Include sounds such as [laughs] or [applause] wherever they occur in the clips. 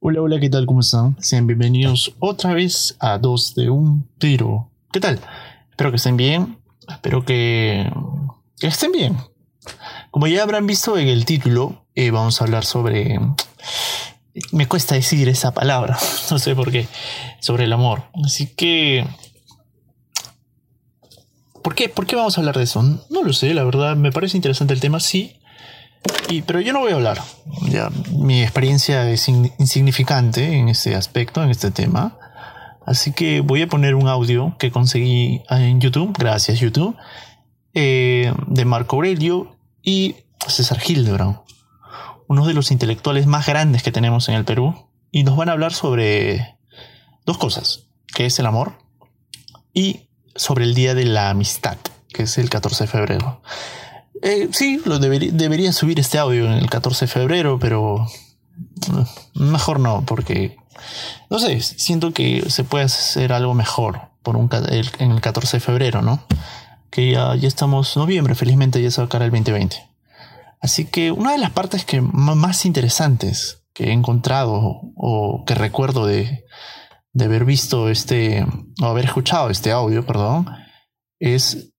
Hola, hola, ¿qué tal? ¿Cómo están? Sean bienvenidos otra vez a Dos de un Tiro. ¿Qué tal? Espero que estén bien. Espero que, que estén bien. Como ya habrán visto en el título, eh, vamos a hablar sobre... Me cuesta decir esa palabra, [laughs] no sé por qué, sobre el amor. Así que... ¿Por qué, ¿Por qué vamos a hablar de eso? No lo sé, la verdad, me parece interesante el tema, sí. Y, pero yo no voy a hablar. Ya, mi experiencia es insignificante en este aspecto, en este tema. Así que voy a poner un audio que conseguí en YouTube, gracias YouTube, eh, de Marco Aurelio y César Hildebrand, uno de los intelectuales más grandes que tenemos en el Perú, y nos van a hablar sobre dos cosas, que es el amor y sobre el Día de la Amistad, que es el 14 de febrero. Eh, sí, lo debería subir este audio en el 14 de febrero, pero mm, mejor no, porque no sé, siento que se puede hacer algo mejor por un, en el 14 de febrero, ¿no? Que ya, ya estamos noviembre, felizmente ya se va a el 2020. Así que una de las partes que más interesantes que he encontrado o que recuerdo de, de haber visto este, o haber escuchado este audio, perdón, es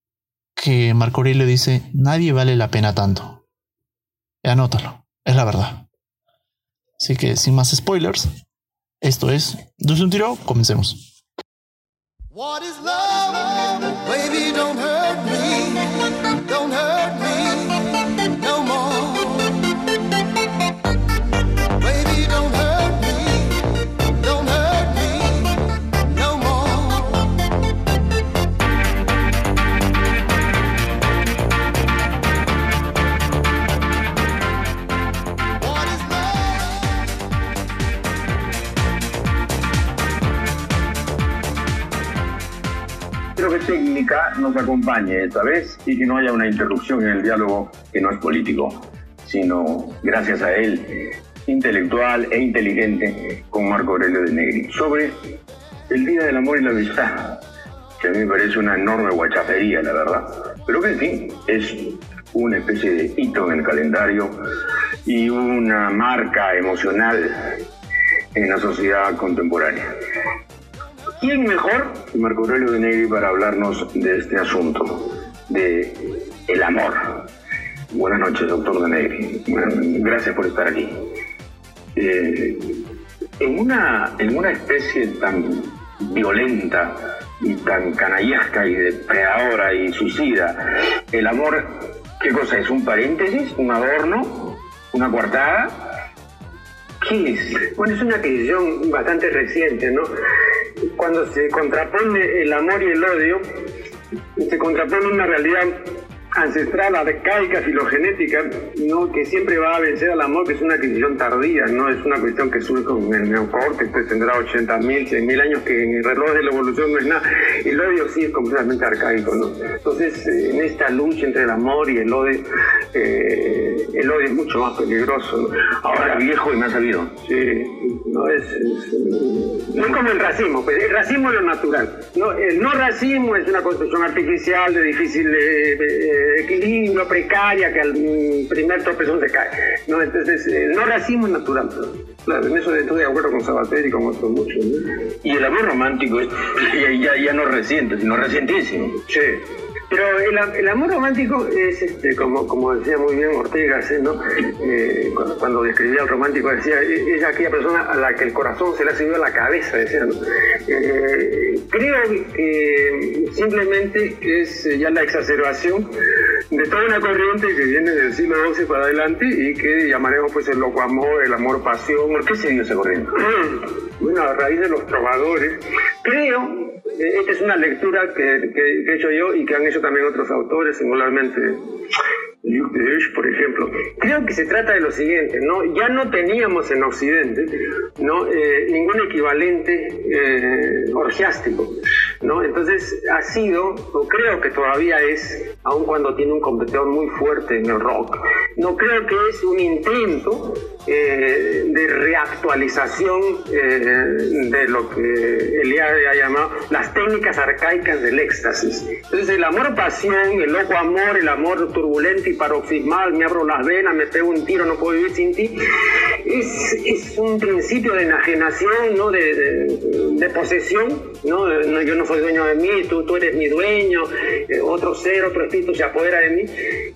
que Marco Aurelio dice, nadie vale la pena tanto. anótalo, es la verdad. Así que sin más spoilers, esto es Dulce un tiro, comencemos. What is love? Baby, don't hurt me. Técnica nos acompañe esta vez y que no haya una interrupción en el diálogo que no es político, sino gracias a él, intelectual e inteligente, con Marco Aurelio de Negri, sobre el Día del Amor y la Amistad, que a mí me parece una enorme guachafería, la verdad, pero que en fin, es una especie de hito en el calendario y una marca emocional en la sociedad contemporánea. ¿Quién mejor que Marco Aurelio de Negri para hablarnos de este asunto, de el amor? Buenas noches, doctor de Negri. gracias por estar aquí. Eh, en, una, en una especie tan violenta y tan canallesca y depredadora y suicida, el amor, ¿qué cosa es? ¿Un paréntesis? ¿Un adorno? ¿Una coartada? ¿Qué es? Bueno, es una adquisición bastante reciente, ¿no? cuando se contrapone el amor y el odio, se contrapone una realidad ancestral, arcaica, filogenética, ¿no? que siempre va a vencer al amor, que es una adquisición tardía, no es una cuestión que surge con el neocorte, que tendrá 80.000, 100.000 años, que en el reloj de la evolución no es nada. El odio sí es completamente arcaico. ¿no? Entonces, en esta lucha entre el amor y el odio, eh, el odio es mucho más peligroso. Ahora viejo y más sabido. Sí, no es, no es como el racismo, pues el racismo es lo natural. ¿no? El no racismo es una construcción artificial de difícil... Eh, equilibrio, precaria, que al primer tropezón se cae. ¿no? Entonces, el no racismo es natural. Claro, en eso estoy de acuerdo con Sabater y con otros muchos. Y el amor romántico es [laughs] ya, ya, no reciente, sino recientísimo. Sí. Pero el, amor romántico es, este, como, como decía muy bien Ortega, ¿no? Eh, cuando, describía al romántico, decía, e, es aquella persona a la que el corazón se le ha subido a la cabeza, decía, eh, creo que simplemente es ya la exacerbación de toda una corriente que viene del siglo XII para adelante y que llamaremos pues el loco amor, el amor pasión. ¿Por qué se dio esa corriente? [clears throat] Bueno, a raíz de los trovadores, creo esta es una lectura que, he hecho yo y que han hecho también otros autores, singularmente Luc de por ejemplo. Creo que se trata de lo siguiente, ¿no? Ya no teníamos en Occidente ¿no? Eh, ningún equivalente eh, orgiástico. ¿no? Entonces ha sido, o creo que todavía es, aun cuando tiene un competidor muy fuerte en el rock, no creo que es un intento eh, de reactualización eh, de lo que Eliade ha llamado las técnicas arcaicas del éxtasis. Entonces el amor-pasión, el loco amor, el amor turbulento y paroxismal, me abro las venas, me pego un tiro, no puedo vivir sin ti, es, es un principio de enajenación, ¿no? de, de, posesión, ¿no? yo no soy dueño de mí, tú, tú eres mi dueño, eh, otro ser, otro espíritu se apodera de mí.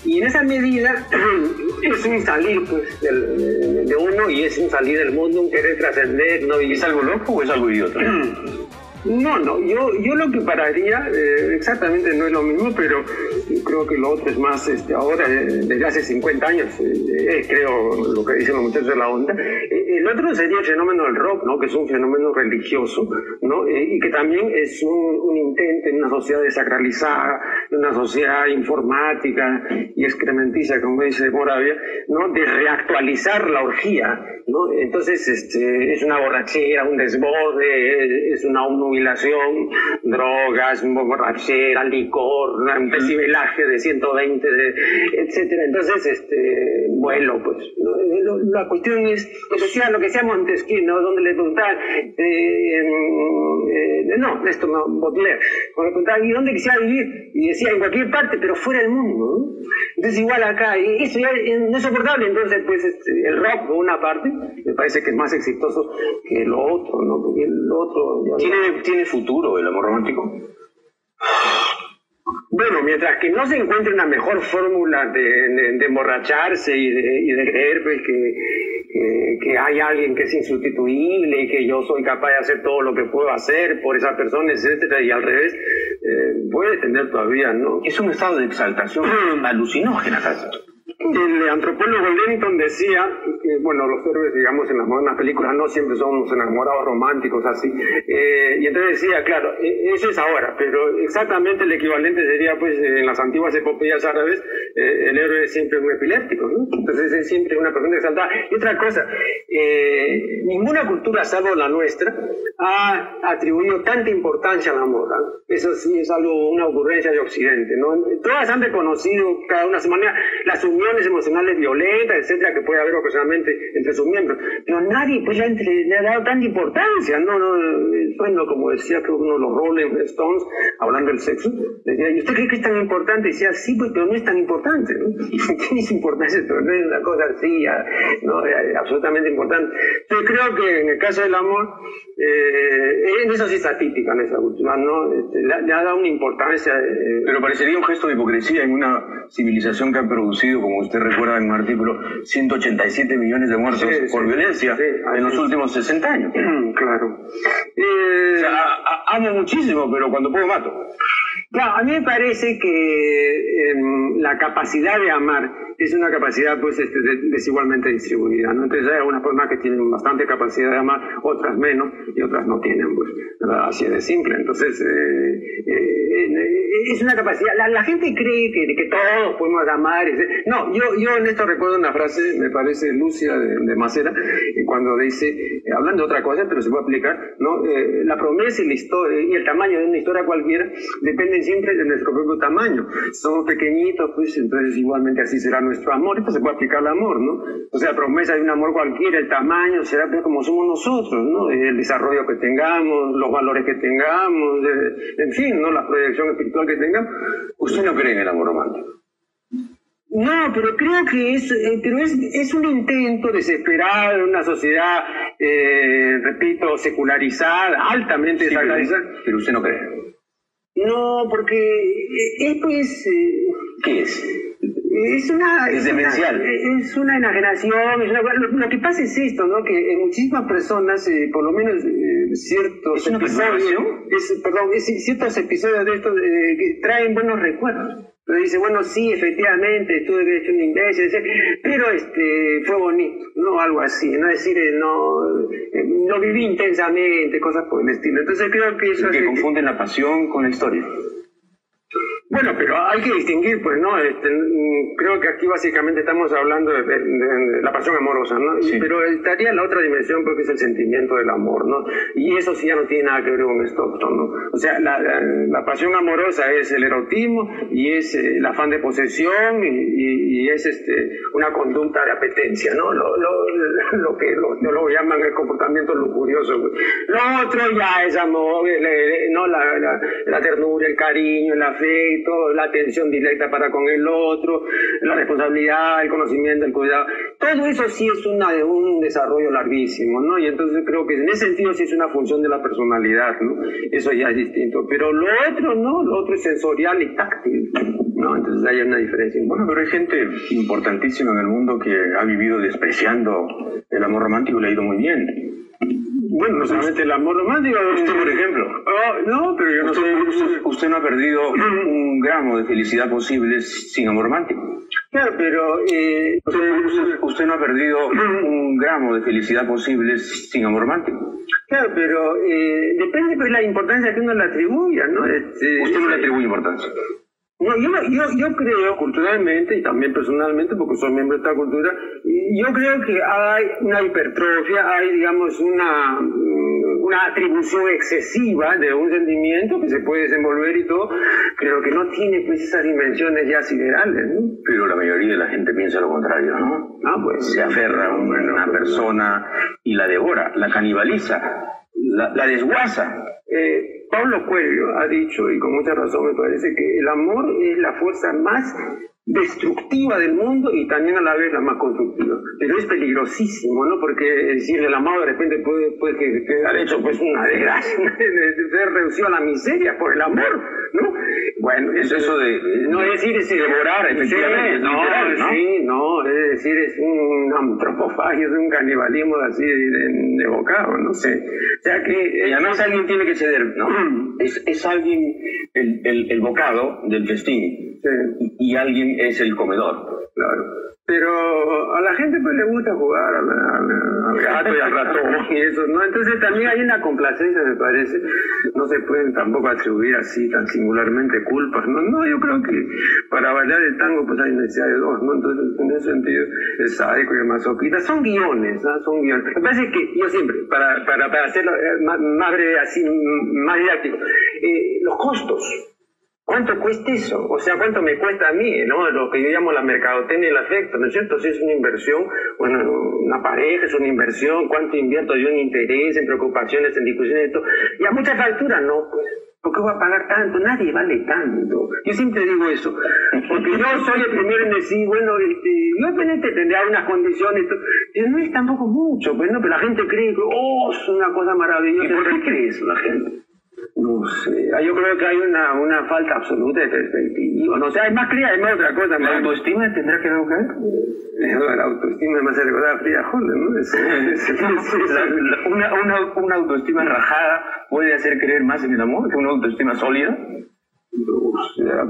Y en esa medida [clears throat] es un salir pues, de uno y es un salir del mundo, un querer trascender. ¿no? Y ¿Es algo loco o es algo idiota? [clears throat] No, no, yo, yo lo que pararía, eh, exactamente no es lo mismo, pero creo que lo otro es más, este, ahora, eh, desde hace 50 años, eh, creo lo que dicen los muchachos de la onda. el otro sería el fenómeno del rock, ¿no? que es un fenómeno religioso, ¿no? y que también es un, un, intento en una sociedad desacralizada, en una sociedad informática y excrementiza, como dice Moravia, ¿no? de reactualizar la orgía. ¿no? Entonces este, es una borrachera, un desborde, es una humilación, drogas, borrachera, licor, un decibelaje de 120, etcétera. Entonces, este, vuelo, pues. La cuestión es, pues, decía lo que sea Montesquieu, ¿no? Donde le preguntaban, eh, eh, no, esto no, Baudelaire, cuando le preguntaban, ¿y dónde quisiera vivir? Y decía, en cualquier parte, pero fuera del mundo, Entonces, igual acá, y eso ya no es soportable, entonces, pues, este, el rock, por una parte, me parece que es más exitoso que lo otro, ¿no? Porque el otro... ¿Tiene, ¿Tiene futuro el amor romántico? Bueno, mientras que no se encuentre una mejor fórmula de, emborracharse y de, creer pues, que, que, hay alguien que es insustituible y que yo soy capaz de hacer todo lo que puedo hacer por esa persona, etcétera, y al revés, eh, puede tener todavía, ¿no? Es un estado de exaltación [clears throat] alucinógena, el antropólogo Lenton decía que, bueno, los héroes, digamos, en las modernas películas no siempre somos enamorados románticos así. Eh, y entonces decía, claro, e, eso es ahora, pero exactamente el equivalente sería, pues, en las antiguas epopeyas árabes, eh, el héroe es siempre un epiléptico, ¿no? Entonces es siempre una persona exaltada. Y otra cosa, eh, ninguna cultura, salvo la nuestra, ha atribuido tanta importancia al amor. Eso sí es algo, una ocurrencia de Occidente, ¿no? Todas han reconocido, cada una a su manera, las uniones emocionales violentas, etcétera, que puede haber ocasionalmente entre sus miembros. Pero nadie pues le, ha dado tanta importancia, ¿no? no bueno, como decía que uno de los Rolling Stones, hablando del sexo, decía, ¿y usted cree que es tan importante? Y decía, sí, pues, pero no es tan importante, ¿no? [laughs] Tiene importancia, pero no es una cosa así, ¿no? absolutamente importante. Yo creo que en el caso del amor, eh, en eso sí está típica, en esa última, ¿no? Este, le, ha dado una importancia. Eh, pero parecería un gesto de hipocresía en una civilización que ha producido como usted recuerda en un artículo, 187 millones de muertos por violencia en los últimos 60 años. [clears throat] claro. Eh, amo muchísimo, pero cuando puedo mato. Claro, a mí me parece que em, la capacidad de amar es una capacidad pues este, desigualmente distribuida. ¿no? Entonces hay algunas personas que tienen bastante capacidad de amar, otras menos y otras no tienen. Pues, así de simple. Entonces eh, eh, es una capacidad. La, gente cree que, que, todos podemos amar. No, yo, yo en esto recuerdo una frase, me parece Lucia de, Macera, cuando dice, hablando de otra cosa, pero se puede aplicar, ¿no? la promesa y, la historia, y el tamaño de una historia cualquiera dependen siempre de nuestro propio tamaño. Somos pequeñitos, pues entonces igualmente así será nuestro amor. Esto se puede aplicar al amor, ¿no? O sea, promesa de un amor cualquiera, el tamaño será pues, como somos nosotros, ¿no? El desarrollo que tengamos, los valores que tengamos, en fin, ¿no? La proyección espiritual que tengamos. ¿Usted no cree en el amor romántico? No, pero creo que es, eh, pero es, es, un intento desesperado en una sociedad, eh, repito, secularizada, altamente secularizada. pero usted no cree. No, porque esto es... Eh, ¿Qué es? Es una... Es, demencial. es una enajenación. lo, que pasa es esto, ¿no? Que en muchísimas personas, eh, por lo menos eh, ciertos episodios... Es, perdón, ciertos episodios de esto que traen buenos recuerdos. Pero dice, bueno, sí, efectivamente, estuve hecho un imbécil, pero este, fue bonito, no algo así, no decir, eh, no, eh, no viví intensamente, cosas por el estilo. Entonces creo que eso... que confunden la pasión con la historia. Bueno, pero hay que distinguir, pues, ¿no? Este, mm, creo que aquí básicamente estamos hablando de, la pasión amorosa, ¿no? Pero estaría la otra dimensión, porque es el sentimiento del amor, ¿no? Y eso sí ya no tiene nada que ver con Stockton, ¿no? O sea, la, la, pasión amorosa es el erotismo y es eh, el afán de posesión y, es este, una conducta de apetencia, ¿no? Lo, lo, lo que lo, lo, llaman el comportamiento lujurioso. Lo otro ya es amor, ¿no? La, la, la ternura, el cariño, el afecto la atención directa para con el otro, la responsabilidad, el conocimiento, el cuidado. Todo eso sí es una, un desarrollo larguísimo, ¿no? Y entonces creo que en ese sentido sí es una función de la personalidad, ¿no? Eso ya es distinto. Pero lo otro, ¿no? Lo otro es sensorial y táctil, ¿no? Entonces hay una diferencia. Bueno, pero hay gente importantísima en el mundo que ha vivido despreciando el amor romántico y le ha ido muy bien. Bueno, no solamente el amor romántico. Usted, por ejemplo. Oh, no, pero yo no usted, Usted, no ha perdido [clears throat] un gramo de felicidad posible sin amor romántico. Claro, pero. Eh, usted, no ha perdido [clears throat] un gramo de felicidad posible sin amor romántico. Claro, pero eh, depende de pues, la importancia que uno le atribuya, ¿no? Este, usted no le atribuye importancia. No, yo, yo, yo creo culturalmente y también personalmente, porque soy miembro de esta cultura, yo creo que hay una hipertrofia, hay, digamos, una, una atribución excesiva de un sentimiento que se puede desenvolver y todo, pero que no tiene pues esas dimensiones ya siderales, ¿no? Pero la mayoría de la gente piensa lo contrario, ¿no? Ah, pues. Se aferra a una persona y la devora, la canibaliza, la, la desguaza. Eh, Pablo Coelho ha dicho, y con mucha razón me parece, que el amor es la fuerza más destructiva del mundo y también a la vez la más constructiva. Pero es peligrosísimo, ¿no? Porque decir el amor de repente puede, puede quedar hecho pues una desgracia, [laughs] ser reducido a la miseria por el amor, ¿no? Bueno, es eso de... No es decir, es devorar, efectivamente. no, Sí, no, es decir, es un antropofagia, es un canibalismo así de, de, bocado, no sé. O sea que... Y además alguien tiene que ceder, ¿no? [clears throat] es, es alguien, el, el, el bocado del festín y alguien es el comedor. Claro. Pero a la gente pues le gusta jugar al, gato y al ratón y eso, ¿no? Entonces también hay una complacencia, me parece. No se pueden tampoco atribuir así tan singularmente culpas, ¿no? No, yo creo que para bailar el tango pues hay necesidad de dos, ¿no? Entonces en ese sentido el sádico y el masoquista son guiones, ¿no? Son guiones. Me parece que yo siempre, para, para, para hacerlo eh, más, breve, así, más didáctico, eh, los costos ¿Cuánto cuesta eso? O sea, ¿cuánto me cuesta a mí, no? Lo que yo llamo la mercadotecnia y el afecto, ¿no es cierto? Si es una inversión, bueno, una pareja es una inversión, ¿cuánto invierto yo en interés, en preocupaciones, en discusiones, todo? Y a muchas alturas no, pues. ¿Por qué voy a pagar tanto? Nadie vale tanto. Yo siempre digo eso. Porque yo soy el primero en decir, bueno, este, yo obviamente tendría unas condiciones, pero no es tampoco mucho, pues no, pero la gente cree que, oh, es una cosa maravillosa. ¿Y por qué cree eso la gente? No sé, ah, yo creo que hay una, una falta absoluta de perspectiva. No sé, hay más cría, hay más otra cosa. ¿La autoestima tendrá que ver con eh, La autoestima me hace recordar a Frida Holder, ¿no? [laughs] una, una, una autoestima rajada puede hacer creer más en el amor que una autoestima sólida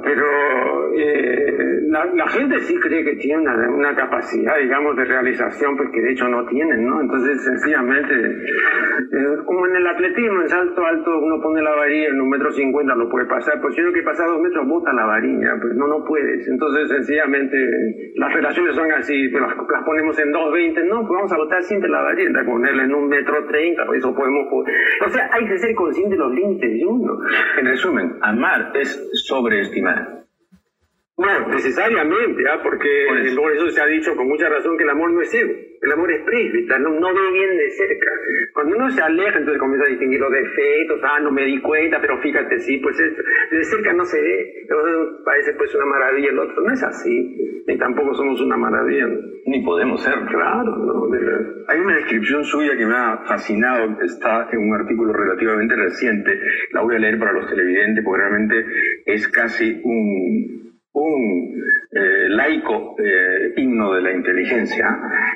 pero eh, la, gente sí cree que tiene una, capacidad, digamos, de realización, pues que de hecho no tienen, ¿no? Entonces, sencillamente, eh, como en el atletismo, en salto alto, uno pone la varilla en un metro cincuenta, lo puede pasar, pues si uno que pasa dos metros, bota la varilla, pues no, no puedes. Entonces, sencillamente, las relaciones son así, las, ponemos en dos veinte, no, pues vamos a botar siempre la varilla, ponerla en un metro treinta, pues eso podemos... O sea, hay que ser consciente de los límites de uno. En resumen, amar es sobreestimar. No, necesariamente, ¿ah? porque por eso. se ha dicho con mucha razón que el amor no es ciego, el amor es prísvita, no, no ve bien de cerca. Cuando uno se aleja, entonces comienza a distinguir los defectos, ah, no me di cuenta, pero fíjate, sí, pues de cerca no se ve, entonces parece pues una maravilla el otro, no es así, ni tampoco somos una maravilla. Ni podemos ser. Claro, no, Hay una descripción suya que me ha fascinado, está en un artículo relativamente reciente, la voy a leer para los televidentes porque realmente es casi un un eh, laico eh, himno de la inteligencia.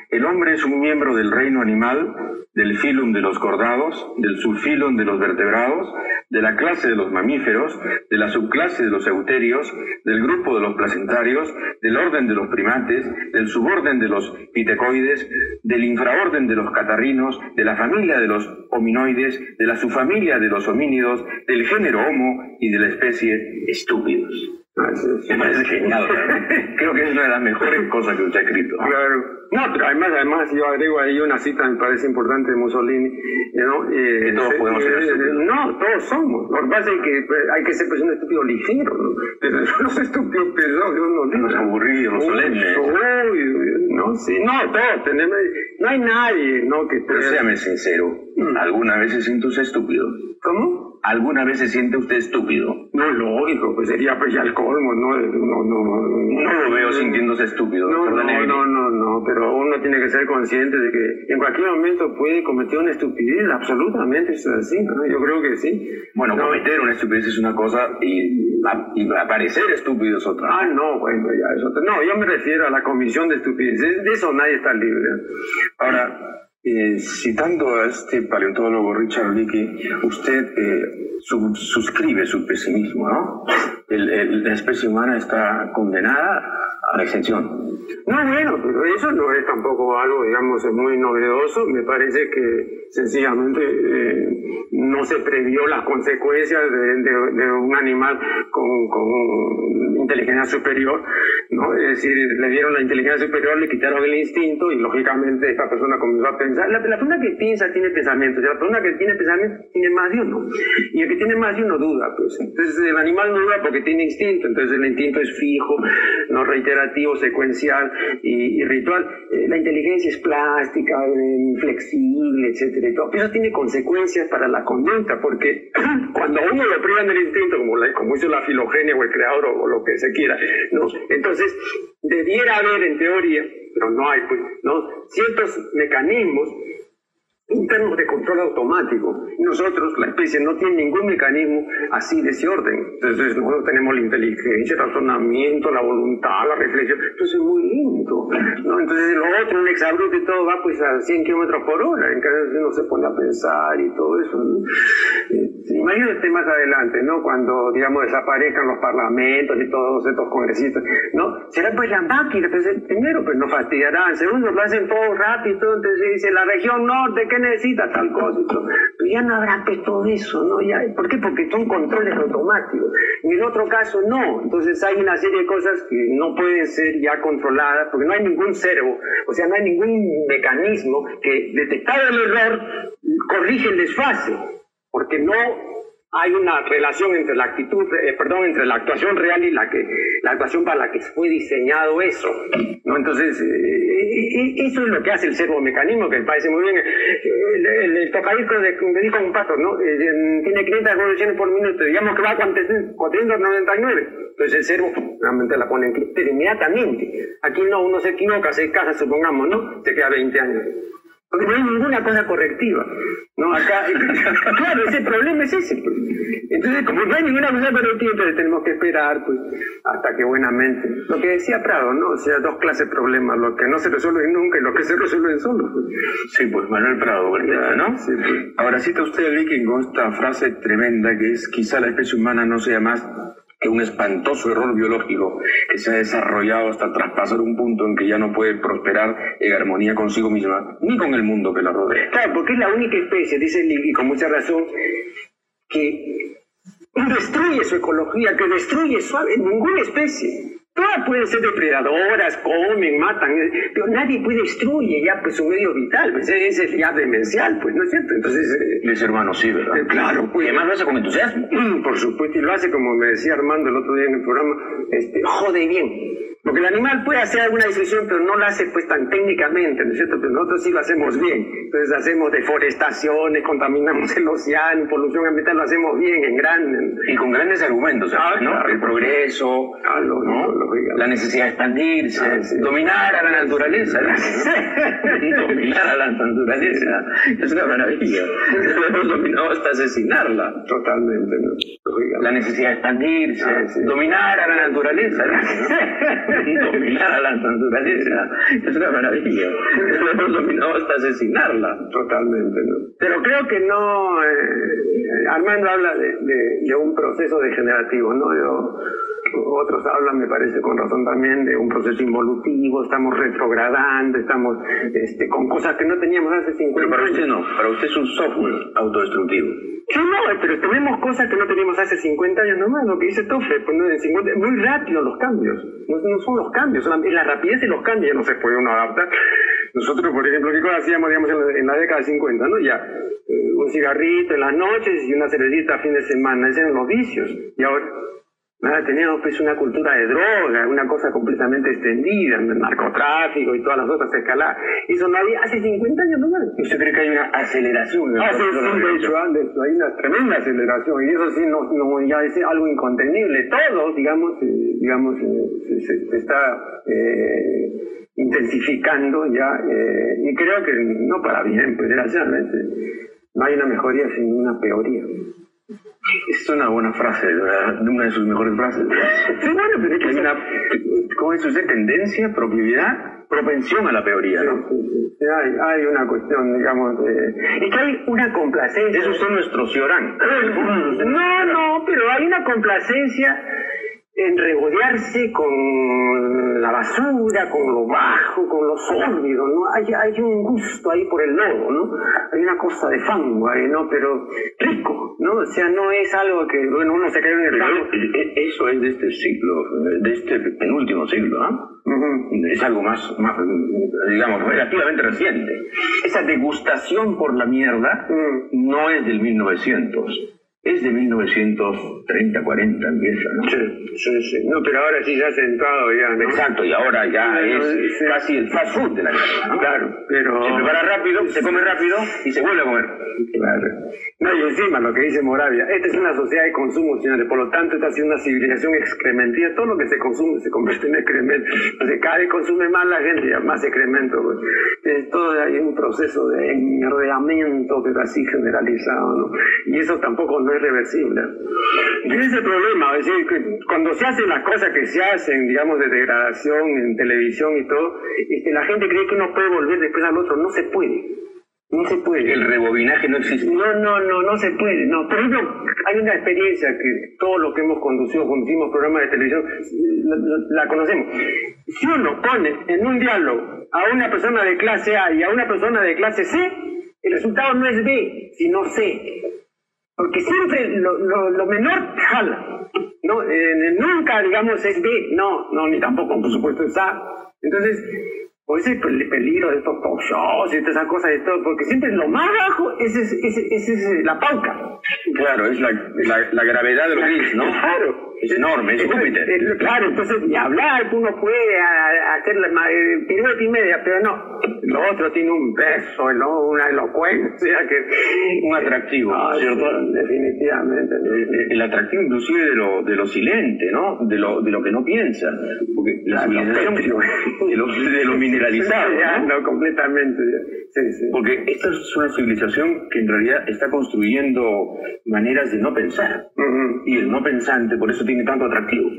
El hombre es un miembro del reino animal, del filum de los cordados, del subfilum de los vertebrados, de la clase de los mamíferos, de la subclase de los euterios, del grupo de los placentarios, del orden de los primates, del suborden de los pitecoides, del infraorden de los catarrinos, de la familia de los hominoides, de la subfamilia de los homínidos, del género homo y de la especie estúpidos. Me parece genial. [laughs] Creo que es una de las mejores cosas que usted ha escrito. Claro. No, pero además, además yo agrego ahí una cita, me parece importante, de Mussolini. ¿no? Eh, que todos podemos ser estúpidos. No, todos somos. Lo que pasa es que pues, hay que ser pues, un estúpido ligero. ¿no? Pero los estúpidos pesados, no Los aburridos, los solemnes. No, sí, no, todos tenemos. No hay nadie, ¿no? Que pero séame sincero. ¿alguna vez se siente usted estúpido? ¿Cómo? ¿Alguna vez se siente usted estúpido? No, lógico, pues sería pues ya el colmo, ¿no? No, no, no, lo veo sintiéndose estúpido. No, no, no, no, no, pero uno tiene que ser consciente de que en cualquier momento puede cometer una estupidez, absolutamente es así, ¿no? Yo creo que sí. Bueno, cometer una estupidez es una cosa y, y aparecer estúpido es otra. Ah, no, bueno, ya es otra. No, yo me refiero a la comisión de estupidez, de eso nadie está libre. Ahora, eh, citando a este paleontólogo Richard Leakey, usted eh, suscribe su pesimismo, ¿no? la especie humana está condenada a la extinción. No, bueno, pero eso no es tampoco algo, digamos, muy novedoso. Me parece que sencillamente eh, no se previó las consecuencias de, un animal con, con, inteligencia superior, ¿no? Es decir, le dieron la inteligencia superior, le quitaron el instinto y lógicamente esta persona comenzó a pensar. La, persona que piensa tiene pensamiento, la persona que tiene pensamiento tiene más de uno. Y el que tiene más de uno duda, pues. Entonces el animal no duda porque tiene instinto, entonces el instinto es fijo, no reiterativo, secuencial y, ritual. Eh, la inteligencia es plástica, eh, flexible, etcétera pero eso tiene consecuencias para la conducta, porque [clears throat] cuando uno lo priva del instinto, como, la, como hizo la filogenia o el creador o, lo que se quiera, ¿no? entonces debiera haber en teoría, pero no hay, pues, ¿no? ciertos mecanismos internos de control automático. Nosotros, la especie, no tiene ningún mecanismo así de ese orden. Entonces, nosotros tenemos la inteligencia, el razonamiento, la voluntad, la reflexión. Entonces, es muy lindo. ¿no? Entonces, lo otro, un exabrupto y todo va pues a 100 kilómetros por hora. En cambio, uno se pone a pensar y todo eso. Eh, imagínate más adelante, ¿no? Cuando, digamos, desaparezcan los parlamentos y todos estos congresistas, ¿no? Será pues la máquina, pues, primero, pues no fastidiarán. Segundo, lo hacen todo rápido. Entonces, dice la región norte, que necesita tal cosa. Pero ya no habrá que todo eso, ¿no? ¿Por qué? Porque son controles automáticos. En otro caso no. Entonces hay una serie de cosas que no pueden ser ya controladas porque no hay ningún cerebro, o sea, no hay ningún mecanismo que detectado el error corrige el desfase. Porque no hay una relación entre la actitud, eh, perdón, entre la actuación real y la que la actuación para la que fue diseñado eso. ¿no? Entonces, eh, eh, eso es lo que hace el servomecanismo, que me parece muy bien. El, el, tocadisco de, un pato, ¿no? tiene 500 revoluciones por minuto, digamos que va a 499. Entonces el servo realmente la pone en inmediatamente. Aquí no, uno se equivoca, se casa, supongamos, ¿no? Se queda 20 años. Porque no hay ninguna cosa correctiva. ¿no? Acá, [laughs] claro, ese problema es ese. Pues. Entonces, como no hay ninguna cosa correctiva, entonces tenemos que esperar pues, hasta que buenamente. Lo que decía Prado, ¿no? O sea, dos clases de problemas, lo que no se resuelven nunca y lo que se resuelven solo. Pues. Sí, pues Manuel Prado, ¿verdad? ¿no? Sí, pues. Ahora cita usted a Viking con esta frase tremenda que es: quizá la especie humana no sea más que un espantoso error biológico que se ha desarrollado hasta traspasar un punto en que ya no puede prosperar en armonía consigo misma, ni con el mundo que la rodea. Claro, porque es la única especie, dice Lili, con mucha razón, que destruye su ecología, que destruye suave, ninguna especie. Todas pueden ser depredadoras, comen, matan, eh, pero nadie puede destruir ya pues su medio vital, pues ese es ya demencial, pues, ¿no es cierto? Entonces... Eh, Mi hermano sí, ¿verdad? Eh, claro, pues... Y además lo hace con entusiasmo. [clears throat] Por supuesto, y lo hace como me decía Armando el otro día en el programa, este, jode bien. Porque el animal puede hacer alguna decisión, pero no la hace pues tan técnicamente, ¿no es cierto? Pero nosotros sí lo hacemos bien. Entonces hacemos deforestaciones, contaminamos el océano, polución ambiental, lo hacemos bien, en gran... Y con grandes argumentos, ah, ¿no? El progreso, ah, ¿no? La necesidad de expandirse, ah, dominar a la naturaleza. [laughs] dominar a la naturaleza. Es una maravilla. Hemos dominado hasta asesinarla. Totalmente, ¿no? La necesidad de expandirse, dominar a la naturaleza [laughs] dominar a la naturaleza. Es una maravilla. Lo hemos dominado hasta asesinarla. Totalmente, ¿no? Pero creo que no. Eh, Armando habla de, de, un proceso degenerativo, ¿no? Yo, otros hablan, me parece con razón también, de un proceso involutivo, estamos retrogradando, estamos este, con cosas que no teníamos hace 50 años. Pero para usted no, para usted es un software autodestructivo. Yo no, pero tenemos cosas que no teníamos hace 50 años nomás, lo que dice Tofe, pues no, 50, muy rápido los cambios, no, son los cambios, son la, rapidez de los cambios no se puede uno adaptar. Nosotros, por ejemplo, ¿qué cosas hacíamos digamos, en, la, década de 50? ¿no? Ya, eh, un cigarrito en las noches y una cervecita a fin de semana, esos eran los vicios. Y ahora, Teníamos pues una cultura de droga, una cosa completamente extendida, el narcotráfico y todas las otras escaladas. Eso no había hace 50 años nomás. ¿Usted cree que hay una aceleración? Hay una tremenda aceleración y eso sí no, no ya es algo incontenible. Todo, digamos, eh, digamos, eh, se, está eh, intensificando ya y creo que no para bien, pues desgraciadamente no hay una mejoría sino una peoría. Es una buena frase, una de sus mejores frases. Sí, bueno, pero es que hay una, ¿cómo es usted? Tendencia, propiedad, propensión a la peoría, ¿no? Sí, hay, hay, una cuestión, digamos, de... Es que hay una complacencia. Esos son nuestros ciorán. [laughs] No, no, pero hay una complacencia en regodearse con la basura, con lo bajo, con lo sólido, ¿no? Hay, hay un gusto ahí por el lodo, ¿no? Hay una cosa de fango ahí, ¿no? Pero rico, ¿no? O sea, no es algo que, bueno, uno se cae en el fango. Eso es de este siglo, de este penúltimo siglo, ¿ah? Es algo más, más, digamos, relativamente reciente. Esa degustación por la mierda mm. no es del 1900 es de 1930, 40 empieza, ¿no? Sí, sí, sí. No, pero ahora sí ya sentado ya, ¿no? Exacto, y ahora ya es casi el fast food de la guerra, ¿no? Claro, pero... Se prepara rápido, se come rápido y se vuelve a comer. Claro. No, y encima lo que dice Moravia, esta es una sociedad de consumo, señores, por lo tanto esta sido una civilización excrementiva, todo lo que se consume se convierte en excremento, entonces cada vez consume más la gente, ya más excremento, pues. Es todo hay un proceso de enmierdeamiento, pero así generalizado, ¿no? Y eso tampoco no es reversible. Y ese es el problema, es decir, que cuando se hacen las cosas que se hacen, digamos, de degradación en televisión y todo, este, la gente cree que uno puede volver después al otro, no se puede. No se puede. El rebobinaje no existe. No, no, no, no se puede. No. Por ejemplo, hay una experiencia que todos los que hemos conducido, conducimos programas de televisión, la, conocemos. Si uno pone en un diálogo a una persona de clase A y a una persona de clase C, el resultado no es B, sino C. Porque siempre lo, lo, menor jala. No, eh, nunca, digamos, es B. No, no, ni tampoco, por supuesto, es A. Entonces, por ese el peligro de estos talk shows y todas esas cosas de todo, porque siempre lo más bajo es, es, es, es la pauca. Claro, es la, la, gravedad de lo gris, ¿no? Claro. Es enorme, es Júpiter. Claro, entonces ni hablar, uno puede hacer la pirueta y media, pero no. Lo otro tiene un peso, una elocuencia, que un atractivo, ¿cierto? Definitivamente. El, atractivo inclusive de lo, de lo silente, ¿no? De lo, de lo que no piensa. Porque la civilización [laughs] de lo, de lo mineralizado. ¿no? [laughs] completamente. Sí, sí. Porque esta es una civilización que en realidad está construyendo maneras de no pensar. Y el no pensante, por eso tiene tanto atractivo.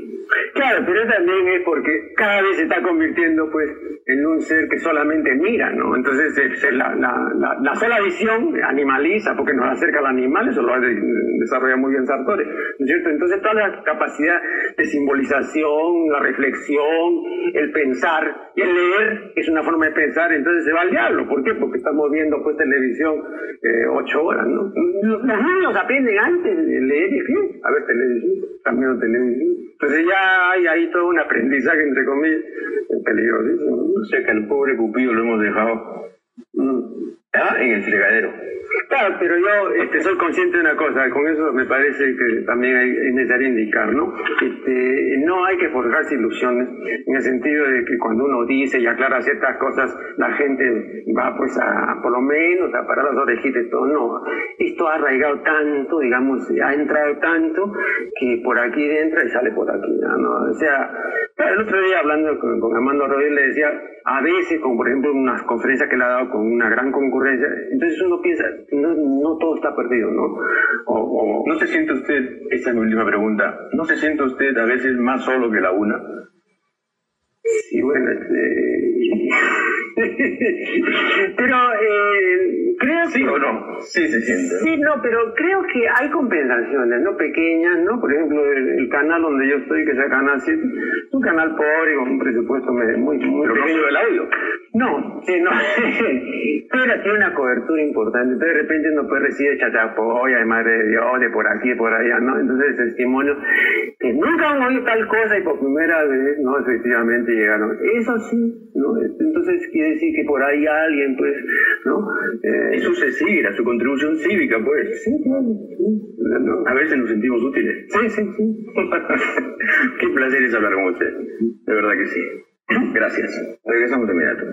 Claro, pero también es porque cada vez se está convirtiendo pues en un ser que solamente mira, ¿no? Entonces la, la, la, sola visión animaliza porque nos acerca al animal, eso lo ha desarrollado muy bien Sartori, ¿no es cierto? Entonces toda la capacidad de simbolización, la reflexión, el pensar y el leer es una forma de pensar, entonces se va al diablo. ¿Por qué? Porque estamos viendo pues televisión eh, ocho horas, ¿no? Los niños aprenden antes de leer y a ver televisión, también televisión. Entonces ya hay ahí todo un aprendizaje, entre comillas, peligrosísimo. O sea que al pobre pupillo lo hemos dejado mm, en el fregadero. Pero yo este, soy consciente de una cosa, con eso me parece que también hay, es necesario indicar, ¿no? Este, no hay que forjarse ilusiones, en el sentido de que cuando uno dice y aclara ciertas cosas, la gente va pues a, por lo menos, a parar las orejitas y todo, no. Esto ha arraigado tanto, digamos, ha entrado tanto, que por aquí entra y sale por aquí, ¿no? O sea, el otro día hablando con, con Armando Rodríguez le decía, a veces, como por ejemplo unas conferencias que le ha dado con una gran concurrencia, entonces uno piensa, no, no todo está perdido, ¿no? O, ¿No se siente usted, esta es mi última pregunta, ¿no se siente usted a veces más solo que la una? Sí, bueno, este, [laughs] pero eh, creo ¿Sí o no? Sí se siente. Sí, no, pero creo que hay compensaciones, ¿no? Pequeñas, ¿no? Por ejemplo, el, canal donde yo estoy, que es el canal 7, es un canal pobre con un presupuesto muy, muy ¿Pero pequeño. del audio? No, sí, no. [laughs] pero tiene una cobertura importante. Entonces, de repente no puede recibir chachapoya de madre de Dios, de por aquí, por allá, ¿no? Entonces, testimonio que nunca han oído tal cosa y por primera vez, ¿no? Efectivamente llegaron. Eso sí, ¿no? Entonces, quiere decir que por ahí alguien, pues, ¿no? Eh, Eso se sigue, a su contribución cívica, pues. Sí, claro. A veces nos sentimos útiles. Sí, sí, sí. [laughs] Qué placer es hablar con usted. De verdad que sí. Gracias. Regresamos de inmediato.